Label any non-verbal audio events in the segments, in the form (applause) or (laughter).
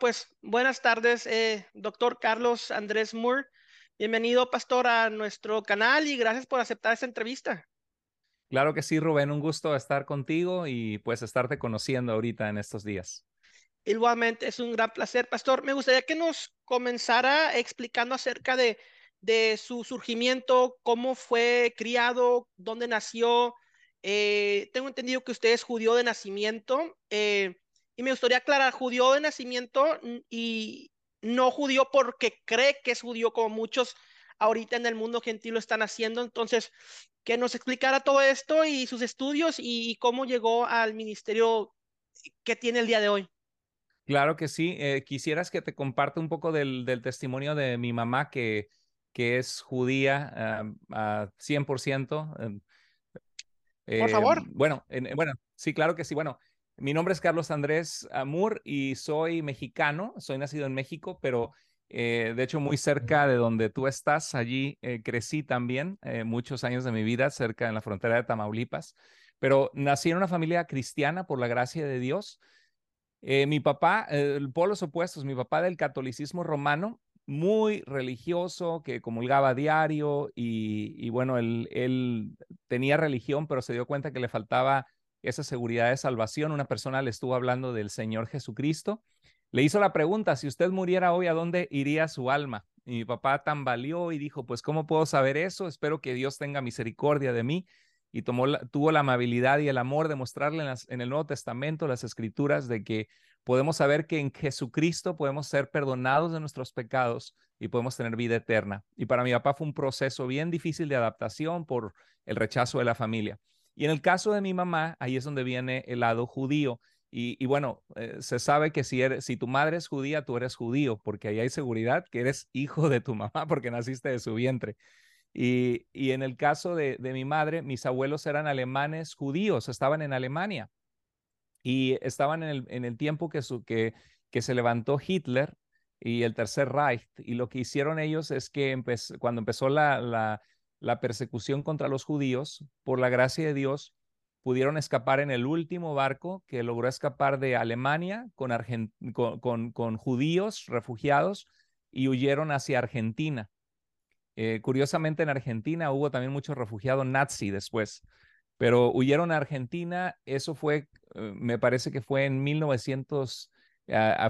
pues buenas tardes, eh, doctor Carlos Andrés Moore. Bienvenido, pastor, a nuestro canal y gracias por aceptar esta entrevista. Claro que sí, Rubén, un gusto estar contigo y pues estarte conociendo ahorita en estos días. Igualmente, es un gran placer, pastor. Me gustaría que nos comenzara explicando acerca de, de su surgimiento, cómo fue criado, dónde nació. Eh, tengo entendido que usted es judío de nacimiento. Eh, y me gustaría aclarar, judío de nacimiento y no judío porque cree que es judío como muchos ahorita en el mundo gentil lo están haciendo. Entonces, que nos explicara todo esto y sus estudios y, cómo llegó al ministerio que tiene el día de hoy. Claro que sí. Eh, quisieras que te comparte un poco del, testimonio de mi mamá que, que es judía a 100%. Em, Por favor. Bueno, bueno, sí, claro que sí. Bueno, mi nombre es Carlos Andrés Amur y soy mexicano, soy nacido en México, pero eh, de hecho muy cerca de donde tú estás, allí eh, crecí también eh, muchos años de mi vida, cerca en la frontera de Tamaulipas, pero nací en una familia cristiana por la gracia de Dios. mi papá, polos opuestos, mi papá del catolicismo romano, muy religioso, que comulgaba diario y, bueno, él, él tenía religión, pero se dio cuenta que le faltaba esa seguridad de salvación. Una persona le estuvo hablando del Señor Jesucristo. Le hizo la pregunta, si usted muriera hoy, ¿a dónde iría su alma? Y mi papá tambaleó y dijo, pues, ¿cómo puedo saber eso? Espero que Dios tenga misericordia de mí. Y tuvo la amabilidad y el amor de mostrarle en el Nuevo Testamento, las escrituras, de que podemos saber que en Jesucristo podemos ser perdonados de nuestros pecados y podemos tener vida eterna. Y para mi papá fue un proceso bien difícil de adaptación por el rechazo de la familia. Y en el caso de mi mamá, ahí es donde viene el lado judío. Y, bueno, eh, se sabe que si, eres, si tu madre es judía, tú eres judío, porque ahí hay seguridad que eres (laughs) hijo de tu mamá, porque naciste de su vientre. Y, en el caso de, mi madre, mis abuelos eran alemanes judíos, estaban en Alemania y estaban en el, en el tiempo que, su, que, que se levantó Hitler y el Tercer Reich. Y lo que hicieron ellos es que cuando empezó la, la persecución contra los judíos, por la gracia de Dios, pudieron escapar en el último barco que logró escapar de Alemania con, judíos refugiados y huyeron hacia Argentina. Eh, curiosamente en Argentina hubo también muchos refugiados nazi después, pero huyeron a Argentina, eso fue, eh, me parece que fue en 1900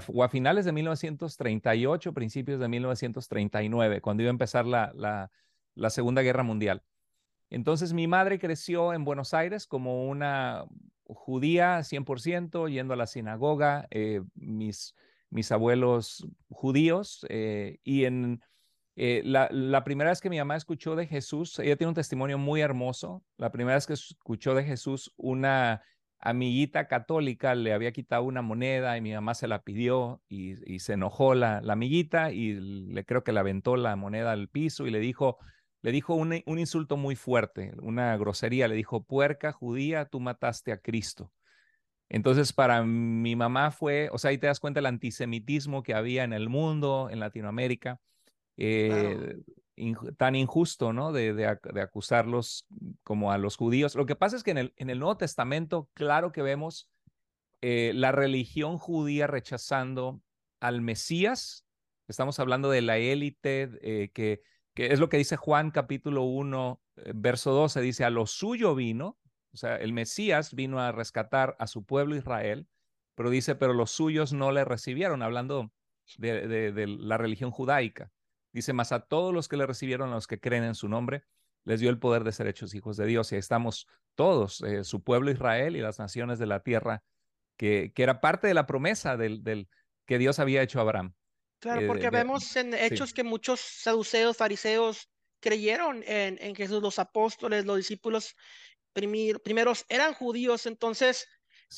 o a finales de 1938, principios de 1939, cuando iba a empezar la la Segunda Guerra Mundial. Entonces mi madre creció en Buenos Aires como una judía 100%, yendo a la sinagoga, eh, mis, mis abuelos judíos, eh, y en eh, la, la, primera vez que mi mamá escuchó de Jesús, ella tiene un testimonio muy hermoso, la primera vez que escuchó de Jesús, una amiguita católica le había quitado una moneda y mi mamá se la pidió y, se enojó la, la amiguita y le creo que le aventó la moneda al piso y le dijo, le dijo un, insulto muy fuerte, una grosería, le dijo, puerca judía, tú mataste a Cristo. Entonces, para mi mamá fue, o sea, ahí te das cuenta del antisemitismo que había en el mundo, en Latinoamérica, eh, tan injusto, ¿no? De, acusarlos como a los judíos. Lo que pasa es que en el, en el Nuevo Testamento, claro que vemos eh, la religión judía rechazando al Mesías. Estamos hablando de la élite eh, que es lo que dice Juan capítulo 1, eh, verso 12, dice, a lo suyo vino, o sea, el Mesías vino a rescatar a su pueblo Israel, pero dice, pero los suyos no le recibieron, hablando de, la religión judaica. Dice, más a todos los que le recibieron, a los que creen en su nombre, les dio el poder de ser hechos hijos de Dios. Y ahí estamos todos, eh, su pueblo Israel y las naciones de la tierra, que, que era parte de la promesa del, que Dios había hecho a Abraham. Claro, porque vemos en hechos que muchos saduceos, fariseos creyeron en, en Jesús, los apóstoles, los discípulos primeros eran judíos, entonces,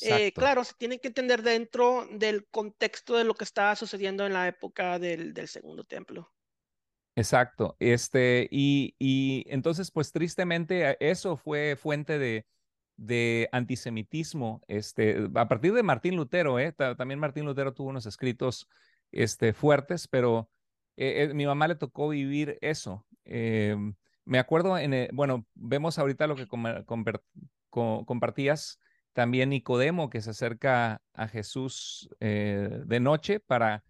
eh, claro, se tiene que entender dentro del contexto de lo que estaba sucediendo en la época del, del segundo templo. Exacto, este, y, y entonces, pues tristemente, eh, eso fue fuente de, de antisemitismo, este, a partir de Martín Lutero, ¿eh? también Martín Lutero tuvo unos escritos este, fuertes, pero eh, eh, mi mamá le tocó vivir eso. Em, me acuerdo, en, bueno, vemos ahorita lo que compartías también Nicodemo, que se acerca a Jesús eh, de noche para,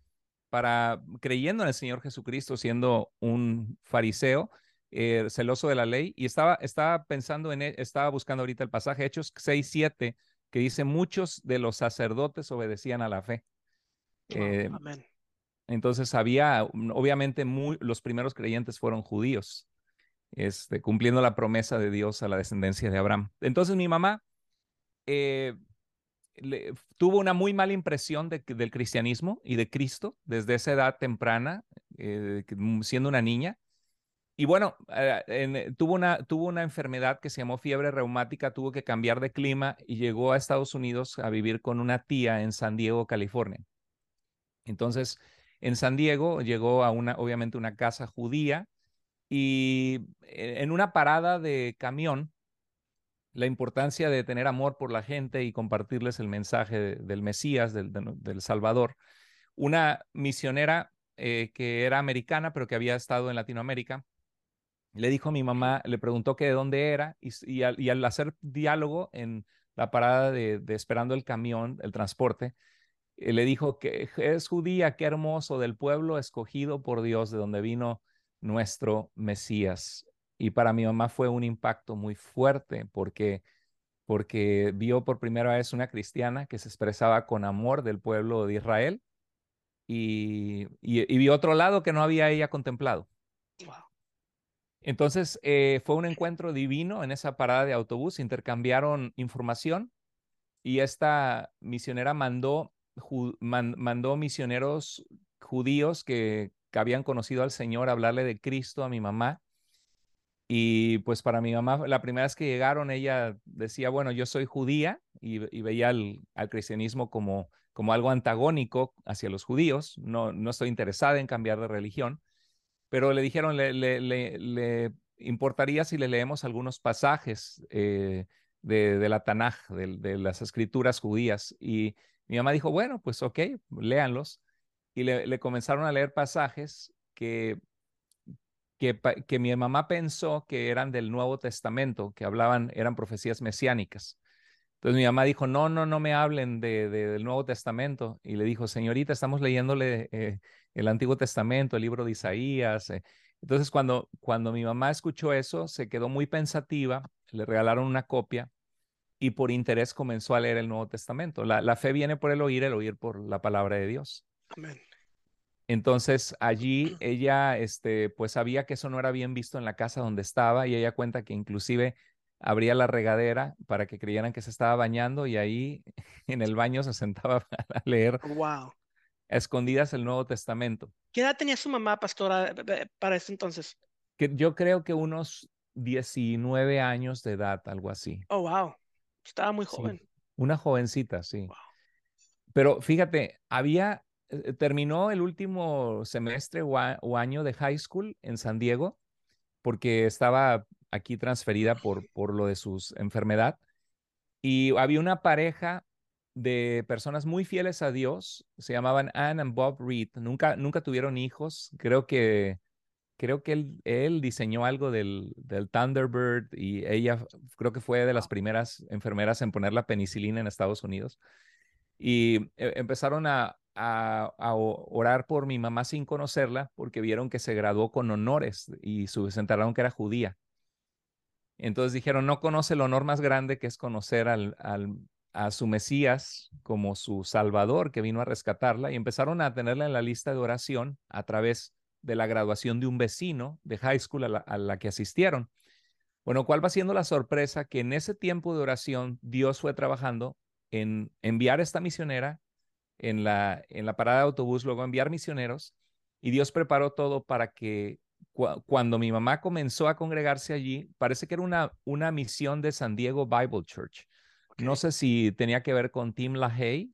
para creyendo en el Señor Jesucristo, siendo un fariseo, eh, celoso de la ley, y estaba, estaba pensando en, e, estaba buscando ahorita el pasaje, Hechos 6, 7, que dice, muchos de los sacerdotes obedecían a la fe. Eh, amén. Entonces había, obviamente, muy, los primeros creyentes fueron judíos, este, cumpliendo la promesa de Dios a la descendencia de Abraham. Entonces mi mamá eh, tuvo una muy mala impresión de, del cristianismo y de Cristo desde esa edad temprana, eh, siendo una niña. Y bueno, tuvo, una, tuvo una enfermedad que se llamó fiebre reumática, tuvo que cambiar de clima y llegó a Estados Unidos a vivir con una tía en San Diego, California. Entonces, en San Diego llegó a una, obviamente, una casa judía y e, en una parada de camión, la importancia de tener amor por la gente y compartirles el mensaje del Mesías, del, Salvador. Una misionera eh, que era americana, pero que había estado en Latinoamérica, le dijo a mi mamá, le preguntó que de dónde era y, al, hacer diálogo en la parada de, esperando el camión, el transporte, eh, le dijo que es judía, qué hermoso, del pueblo escogido por Dios, de donde vino nuestro Mesías. Y para mi mamá fue un impacto muy fuerte porque, porque vio por primera vez una cristiana que se expresaba con amor del pueblo de Israel y, y, vio otro lado que no había ella contemplado. Entonces eh, fue un encuentro divino en esa parada de autobús, intercambiaron información y esta misionera mandó mandó misioneros judíos que, habían conocido al Señor a hablarle de Cristo a mi mamá. Y pues para mi mamá, la primera vez que llegaron, ella decía, bueno, yo soy judía y, veía al, cristianismo como, como algo antagónico hacia los judíos. No, no estoy interesada en cambiar de religión. Pero le dijeron, le, le, importaría si le leemos algunos pasajes eh, de, la Tanaj, de, de, las escrituras judías. Y mi mamá dijo, bueno, pues ok, léanlos. Y le, comenzaron a leer pasajes que, que, que, mi mamá pensó que eran del Nuevo Testamento, que hablaban, eran profecías mesiánicas. Entonces mi mamá dijo, no, no, no me hablen de, del Nuevo Testamento. Y le dijo, señorita, estamos leyéndole eh, el Antiguo Testamento, el libro de Isaías. Eh". Entonces cuando, cuando mi mamá escuchó eso, se quedó muy pensativa, le regalaron una copia y por interés comenzó a leer el Nuevo Testamento. La, fe viene por el oír, el oír por la palabra de Dios. Amén. Entonces allí ella, este, pues sabía que eso no era bien visto en la casa donde estaba y ella cuenta que inclusive abría la regadera para que creyeran que se estaba bañando y ahí (laughs) en el baño se sentaba (laughs) a leer wow. a escondidas el Nuevo Testamento. ¿Qué edad tenía su mamá, pastora, para ese entonces? Que yo creo que unos 19 años de edad, algo así. Oh, wow. Estaba muy joven. una jovencita, sí. Pero fíjate, había, eh, terminó el último semestre o, año de high school en San Diego, porque estaba aquí transferida por, por lo de su enfermedad. Y había una pareja de personas muy fieles a Dios, se llamaban Anne and Bob Reed. Nunca, nunca tuvieron hijos. Creo que creo que él, diseñó algo del, Thunderbird y ella creo que fue de las primeras enfermeras en poner la penicilina en Estados Unidos. Y e, empezaron a, orar por mi mamá sin conocerla porque vieron que se graduó con honores y se enteraron que era judía. Entonces dijeron, no conoce el honor más grande que es conocer al, a su Mesías como su Salvador que vino a rescatarla y empezaron a tenerla en la lista de oración a través de la graduación de un vecino de high school a la, que asistieron. Bueno, ¿cuál va siendo la sorpresa? Que en ese tiempo de oración Dios fue trabajando en enviar esta misionera en la, en la parada de autobús, luego enviar misioneros, y Dios preparó todo para que cuando mi mamá comenzó a congregarse allí, parece que era una, una misión de San Diego Bible Church. No sé si tenía que ver con Tim LaHaye,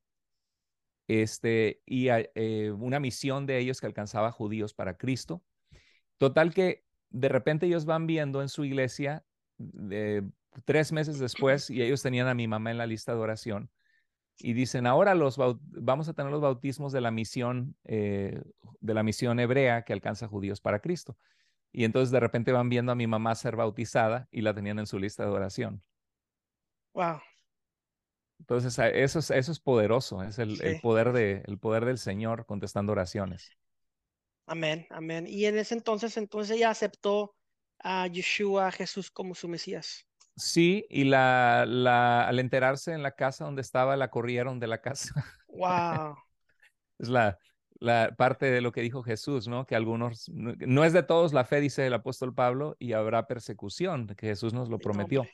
este, y eh, una misión de ellos que alcanzaba judíos para Cristo. Total que de repente ellos van viendo en su iglesia tres meses después y ellos tenían a mi mamá en la lista de oración y dicen ahora los vamos a tener los bautismos de la misión eh, de la misión hebrea que alcanza judíos para Cristo y entonces de repente van viendo a mi mamá ser bautizada y la tenían en su lista de oración. Wow. Entonces, eso es, eso es poderoso, es el, el poder de, el poder del Señor contestando oraciones. Amén, amén. Y en ese entonces, entonces ella aceptó a Yeshua, a Jesús como su Mesías. Sí, y la, la, al enterarse en la casa donde estaba, la corrieron de la casa. Wow. (laughs) Es la, la parte de lo que dijo Jesús, ¿no? Que algunos, no, es de todos la fe, dice el apóstol Pablo, y habrá persecución, que Jesús nos lo prometió.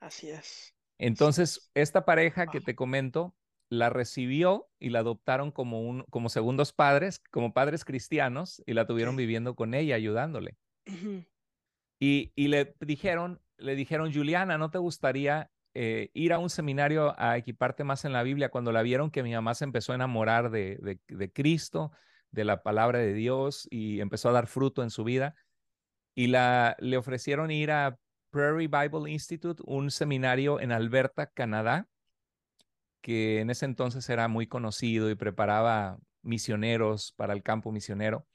Así es. Entonces, esta pareja que te comento, la recibió y la adoptaron como, un, como segundos padres, como padres cristianos, y la tuvieron viviendo con ella, ayudándole. Y, y le dijeron, le dijeron, Juliana, ¿no te gustaría eh, ir a un seminario a equiparte más en la Biblia? Cuando la vieron que mi mamá se empezó a enamorar de, de, de Cristo, de la palabra de Dios y empezó a dar fruto en su vida. Y la, le ofrecieron ir a Prairie Bible Institute, un seminario en Alberta, Canadá, que en ese entonces era muy conocido y preparaba misioneros para el campo misionero.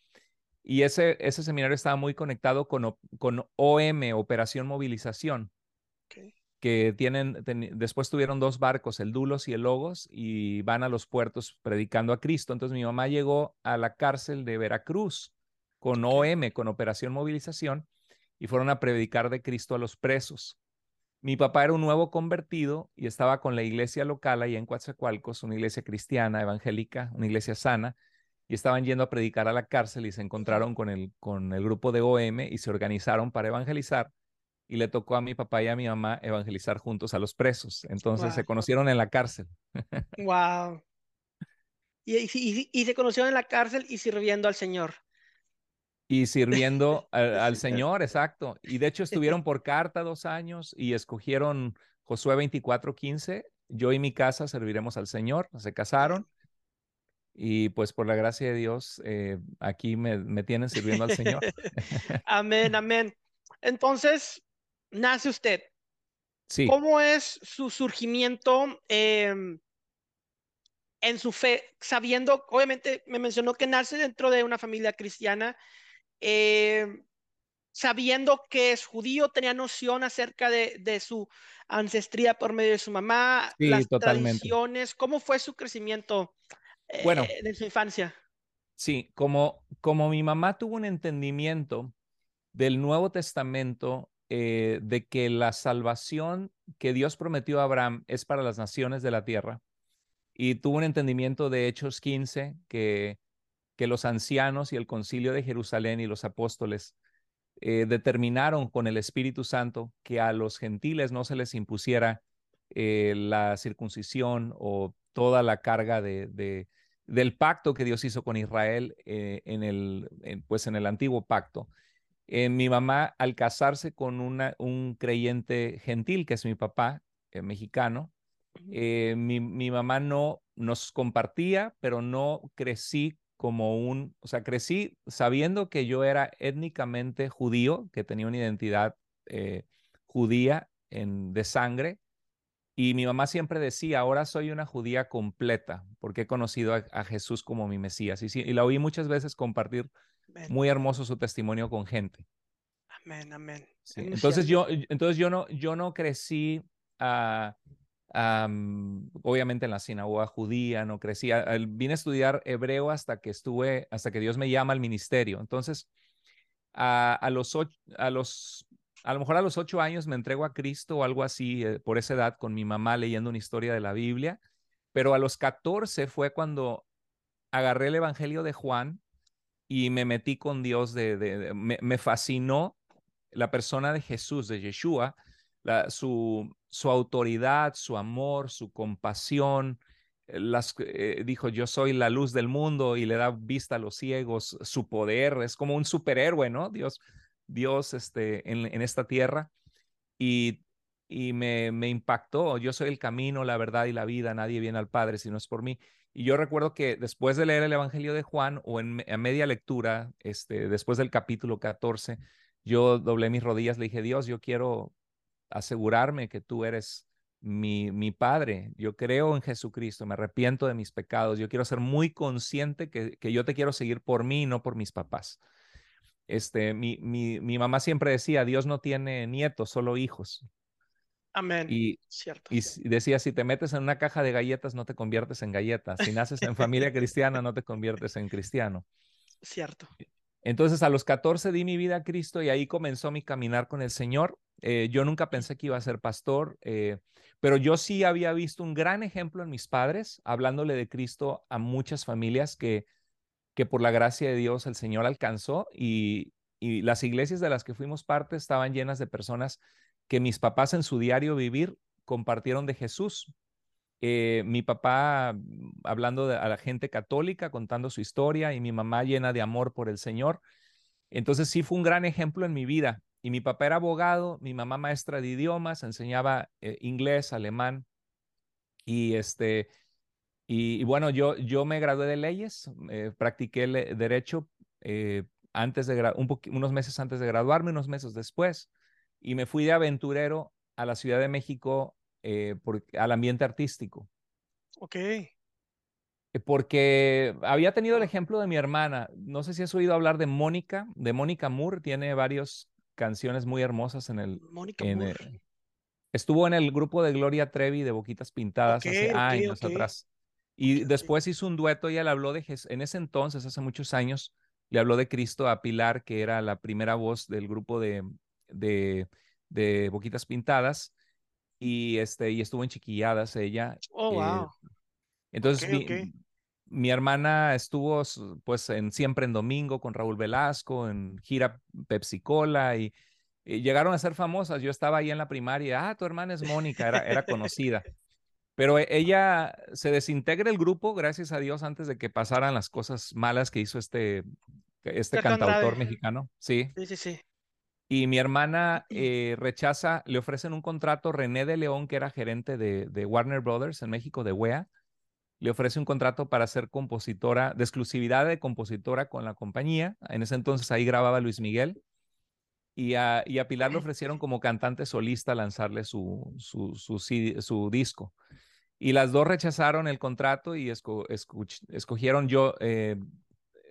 Y ese, ese seminario estaba muy conectado con, con OM, Operación Movilización, que tienen, teni- después tuvieron dos barcos, el Dulos y el Logos, y van a los puertos predicando a Cristo. Entonces mi mamá llegó a la cárcel de Veracruz con. OM, con Operación Movilización, y fueron a predicar de Cristo a los presos. Mi papá era un nuevo convertido y estaba con la iglesia local ahí en Coatzacoalcos, una iglesia cristiana, evangélica, una iglesia sana, y estaban yendo a predicar a la cárcel y se encontraron con el, con el grupo de OM y se organizaron para evangelizar y le tocó a mi papá y a mi mamá evangelizar juntos a los presos. Entonces se conocieron en la cárcel Wow. Y, y, y- y se conocieron en la cárcel y sirviendo al Señor. Y sirviendo (laughs) al, Al Señor. Exacto. Y de hecho estuvieron por carta dos años y escogieron Josué 24:15. Yo y mi casa serviremos al Señor. Se casaron y pues por la gracia de Dios eh, aquí me, me tienen sirviendo al Señor. (laughs) Amén, (laughs) amén. Entonces, nace usted. Sí, ¿Cómo es su surgimiento em, en su fe? Sabiendo, obviamente me mencionó que nace dentro de una familia cristiana, em, sabiendo que es judío, tenía noción acerca de, de su ancestría por medio de su mamá, sí, las totalmente. tradiciones. ¿Cómo fue su crecimiento eh, Bueno, de su infancia? sí, como, como mi mamá tuvo un entendimiento del Nuevo Testamento eh, de que la salvación que Dios prometió a Abraham es para las naciones de la tierra. Y tuvo un entendimiento de Hechos 15 que, que los ancianos y el concilio de Jerusalén y los apóstoles eh, determinaron con el Espíritu Santo que a los gentiles no se les impusiera eh, la circuncisión o toda la carga de, de- del pacto que Dios hizo con Israel eh, en el, en, pues en el antiguo pacto. Mi mamá, al casarse con una, un creyente gentil, que es mi papá, mexicano, mi, mi mamá no nos compartía, pero no crecí como un, o sea, crecí sabiendo que yo era étnicamente judío, que tenía una identidad eh, judía en, de sangre, y mi mamá siempre decía, ahora soy una judía completa, porque he conocido a, a Jesús como mi Mesías, y, sí, y la oí muchas veces compartir Amén, muy hermoso su testimonio con gente. amén, amén. Sí, Entonces yo, entonces yo no, yo no crecí, ah, am, obviamente en la sinagoga judía, no crecí, el- vine a estudiar hebreo hasta que estuve, hasta que Dios me llama al ministerio. Entonces, a, a los ocho, a los, a lo mejor a los ocho años me entrego a Cristo o algo así, eh, por esa edad, con mi mamá leyendo una historia de la Biblia, pero a los 14 fue cuando agarré el Evangelio de Juan y me metí con Dios, de- me, me fascinó la persona de Jesús, de Yeshua, su, su autoridad, su amor, su compasión. eh, Las, eh, dijo, yo soy la luz del mundo y le da vista a los ciegos, su poder, es como un superhéroe, ¿no? Dios, Dios este, en, en esta tierra. Y, y me, me impactó, yo soy el camino, la verdad y la vida, nadie viene al Padre si no es por mí. Y yo recuerdo que después de leer el Evangelio de Juan o en a media lectura, este, después del capítulo 14, yo doblé mis rodillas, le dije, Dios, yo quiero asegurarme que tú eres mi, mi Padre. Yo creo en Jesucristo, me arrepiento de mis pecados. Yo quiero ser muy consciente que, que yo te quiero seguir por mí y no por mis papás. Este, mi, mi, mi mamá siempre decía, Dios no tiene nietos, solo hijos. Amén. Y, Cierto. y decía, si te metes en una caja de galletas, no te conviertes en galleta. Si naces en familia cristiana, no te conviertes en cristiano. Cierto. Entonces a los 14 di mi vida a Cristo y ahí comenzó mi caminar con el Señor. Eh, yo nunca pensé que iba a ser pastor, eh, pero yo sí había visto un gran ejemplo en mis padres, hablándole de Cristo a muchas familias que, que por la gracia de Dios el Señor alcanzó y, y las iglesias de las que fuimos parte estaban llenas de personas que mis papás en su diario vivir compartieron de Jesús. Eh, mi papá mm, hablando a la gente católica, contando su historia, y mi mamá llena de amor por el Señor. Entonces sí fue un gran ejemplo en mi vida. Y mi papá era abogado, mi mamá maestra de idiomas, enseñaba eh, inglés, alemán. Y este, y, bueno, yo, yo me gradué de leyes, eh, practiqué el derecho antes de un unos meses antes de graduarme, unos meses después, y me fui de aventurero a la Ciudad de México eh, por, al ambiente artístico. Ok. Eh, porque había tenido el ejemplo de mi hermana. No sé si has oído hablar de Mónica, de Mónica Moore. Tiene varias canciones muy hermosas en el. Mónica en Moore. el- estuvo en el grupo de Gloria Trevi de Boquitas Pintadas hace años atrás. Y después hizo un dueto y él habló de Jesús. En ese entonces, hace muchos años, le habló de Cristo a Pilar, que era la primera voz del grupo de, de, de Boquitas Pintadas. Y, este, y estuvo en Chiquilladas ella. Oh, eh, wow. entonces, mi, hermana estuvo pues en Siempre en Domingo con Raúl Velasco, en gira Pepsi Cola y, y llegaron a ser famosas. Yo estaba ahí en la primaria, ah, tu hermana es Mónica, era, era conocida. Pero e- ella se desintegra el grupo, gracias a Dios, antes de que pasaran las cosas malas que hizo este, este cantautor mexicano. Sí. Sí, sí, sí. Y mi hermana eh, rechaza, le ofrecen un contrato, René de León, que era gerente de, de Warner Brothers en México, de WEA, le ofrece un contrato para ser compositora, de exclusividad de compositora con la compañía. En ese entonces ahí grababa Luis Miguel. Y a, y a Pilar le ofrecieron como cantante solista lanzarle su, su, su, disco. Y las dos rechazaron el contrato y esco, escuch, escogieron yo, eh,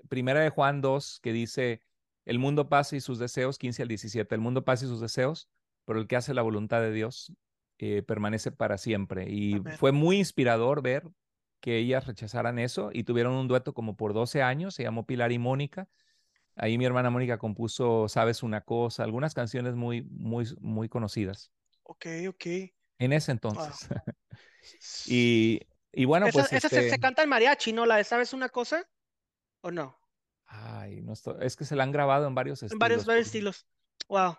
primera de Juan 2, que dice, el mundo pasa y sus deseos, 15 al 17, el mundo pasa y sus deseos, pero el que hace la voluntad de Dios eh, permanece para siempre. Y Amén. fue muy inspirador ver que ellas rechazaran eso y tuvieron un dueto como por 12 años, se llamó Pilar y Mónica. Ahí mi hermana Mónica compuso Sabes una cosa, algunas canciones muy, muy, muy conocidas Ok, ok. en ese Wow. entonces. (laughs) y, y bueno, esa pues esa se, este... se canta en mariachi, ¿no? La de ¿Sabes una cosa? ¿O no? Ay, no estoy... es que se la han grabado en varios En estilos. varios, varios por- estilos. Wow.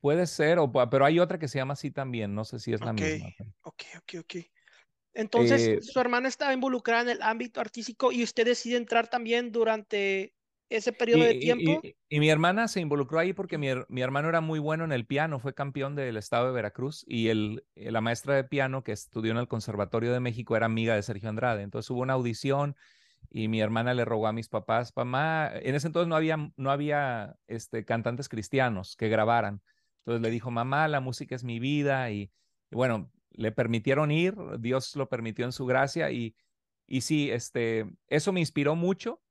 Puede ser, o, pero hay otra que se llama así también, no sé si es la Ok, misma. ok, ok, ok. Entonces, Eh, su hermana estaba involucrada en el ámbito artístico y usted decide entrar también durante ese periodo de Y, tiempo. y- y mi hermana se involucró ahí porque mi, her- mi hermano era muy bueno en el piano, fue campeón del estado de Veracruz y el, la maestra de piano que estudió en el Conservatorio de México era amiga de Sergio Andrade. Entonces hubo una audición y mi hermana le rogó a mis papás, mamá, en ese entonces no había, no había este, cantantes cristianos que grabaran. Entonces le dijo, mamá, la música es mi vida y, bueno, le permitieron ir, Dios lo permitió en su gracia y, y sí, este, eso me inspiró mucho.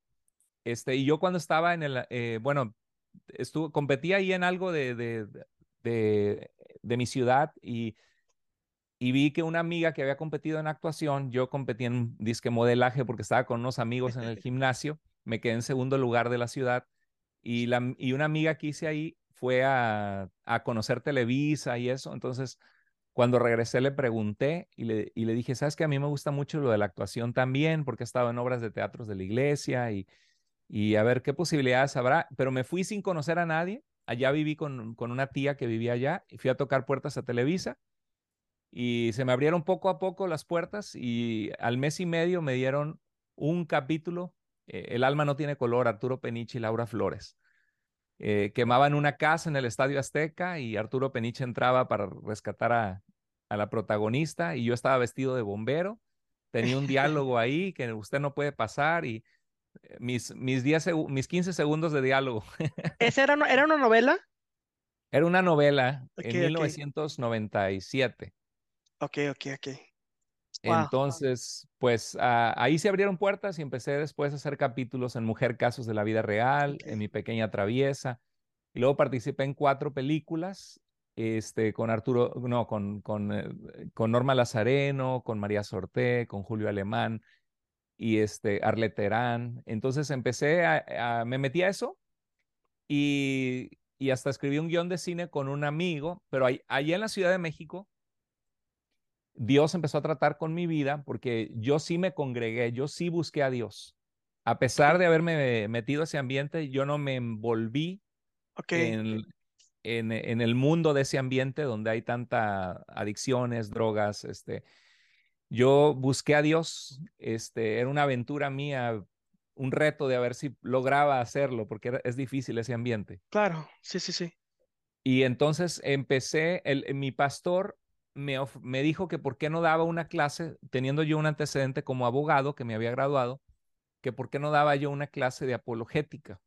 Este, y yo cuando estaba en el, eh, bueno, estuve, competía ahí en algo de, de, de, de mi ciudad y, y vi que una amiga que había competido en actuación, yo competí en disque modelaje porque estaba con unos amigos en el (laughs) gimnasio, me quedé en segundo lugar de la ciudad y, la, y una amiga que hice ahí fue a, a conocer Televisa y eso, entonces cuando regresé le pregunté y le, y le dije, sabes que a mí me gusta mucho lo de la actuación también porque he estado en obras de teatros de la iglesia y, y a ver qué posibilidades habrá, pero me fui sin conocer a nadie, allá viví con, con una tía que vivía allá y fui a tocar puertas a Televisa y se me abrieron poco a poco las puertas y al mes y medio me dieron un capítulo, eh, El alma no tiene color, Arturo Peniche y Laura Flores. Eh, quemaban una casa en el Estadio Azteca y Arturo Peniche entraba para rescatar a, a la protagonista y yo estaba vestido de bombero, tenía un (laughs) diálogo ahí que usted no puede pasar y eh, mis, mis, 10 segu- mis 15 segundos de diálogo. (laughs) ¿Esa era, una- era una novela? Era una novela en ok. 1997. Ok, ok, ok. Wow. Entonces, pues ah, ahí se abrieron puertas y empecé después a hacer capítulos en Mujer Casos de la Vida Real, en Mi Pequeña Traviesa. Y luego participé en cuatro películas. este, con Arturo, no, con, con, eh, con Norma Lazareno, con María Sorté, con Julio Alemán y este, Arleterán. Entonces empecé a, me metí a eso y, y, hasta escribí un guion de cine con un amigo, pero ahí, allá en la Ciudad de México, Dios empezó a tratar con mi vida porque yo sí me congregué, yo sí busqué a Dios. A pesar de haberme metido a ese ambiente, yo no me envolví en, en, el mundo de ese ambiente donde hay tanta adicciones, drogas, este, yo busqué a Dios, este, era una aventura mía, un reto de a ver si lograba hacerlo, porque es difícil ese ambiente. Claro, sí, sí, sí. Y entonces empecé, el, mi pastor me, me dijo que por qué no daba una clase, teniendo yo un antecedente como abogado que me había graduado, que por qué no daba yo una clase de apologética,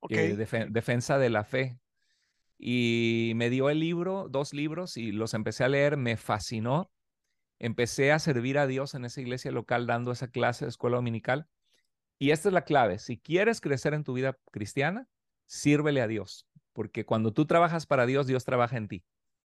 okay. defensa de la fe, y me dio el libro, dos libros, y los empecé a leer, me fascinó. Empecé a servir a Dios en esa iglesia local dando esa clase de escuela dominical. Y esta es la clave. Si quieres crecer en tu vida cristiana, sírvele a Dios, porque cuando tú trabajas para Dios, Dios trabaja en ti.